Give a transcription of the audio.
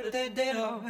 Perdedero.